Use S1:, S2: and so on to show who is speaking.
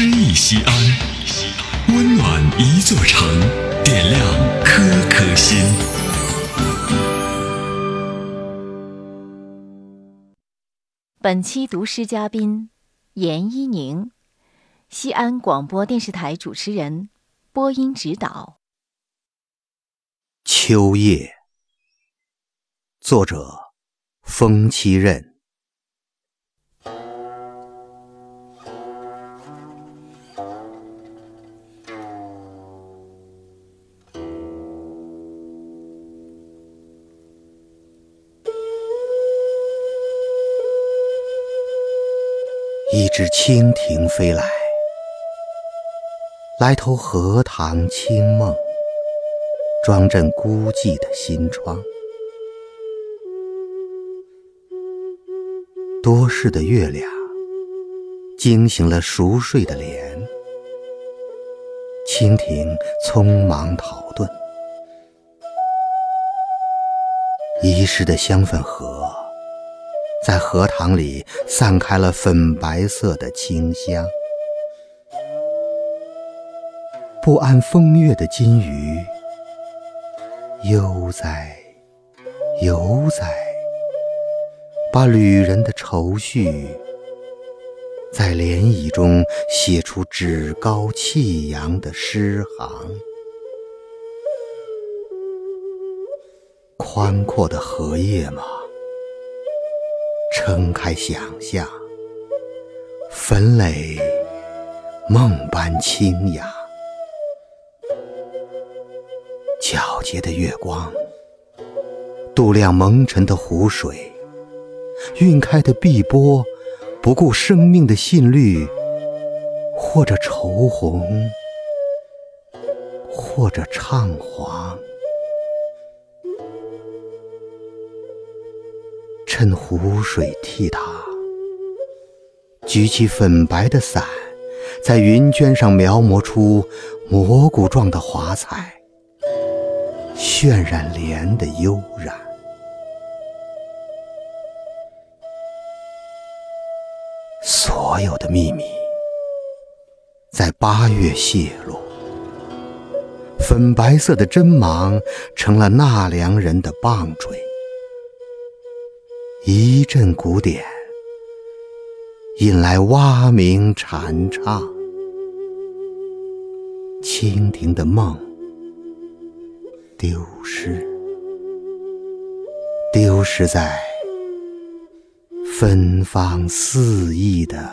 S1: 诗意西安，温暖一座城，点亮颗颗心。
S2: 本期读诗嘉宾严一宁，西安广播电视台主持人，播音指导。
S3: 秋夜，作者风七任。一只蜻蜓飞来，来投荷塘清梦，装镇孤寂的心窗。多事的月亮惊醒了熟睡的莲，蜻蜓匆忙逃遁，遗失的香粉盒。在荷塘里散开了粉白色的清香，不谙风月的金鱼悠哉悠哉，把旅人的愁绪在涟漪中写出趾高气扬的诗行。宽阔的荷叶吗？撑开想象，粉垒梦般清雅，皎洁的月光度量蒙尘的湖水，晕开的碧波不顾生命的信律，或者愁红，或者怅黄。趁湖水替他举起粉白的伞，在云卷上描摹出蘑菇状的华彩，渲染莲的悠然。所有的秘密在八月泄露，粉白色的针芒成了纳凉人的棒槌。一阵鼓点，引来蛙鸣蝉唱，蜻蜓的梦丢失，丢失在芬芳四溢的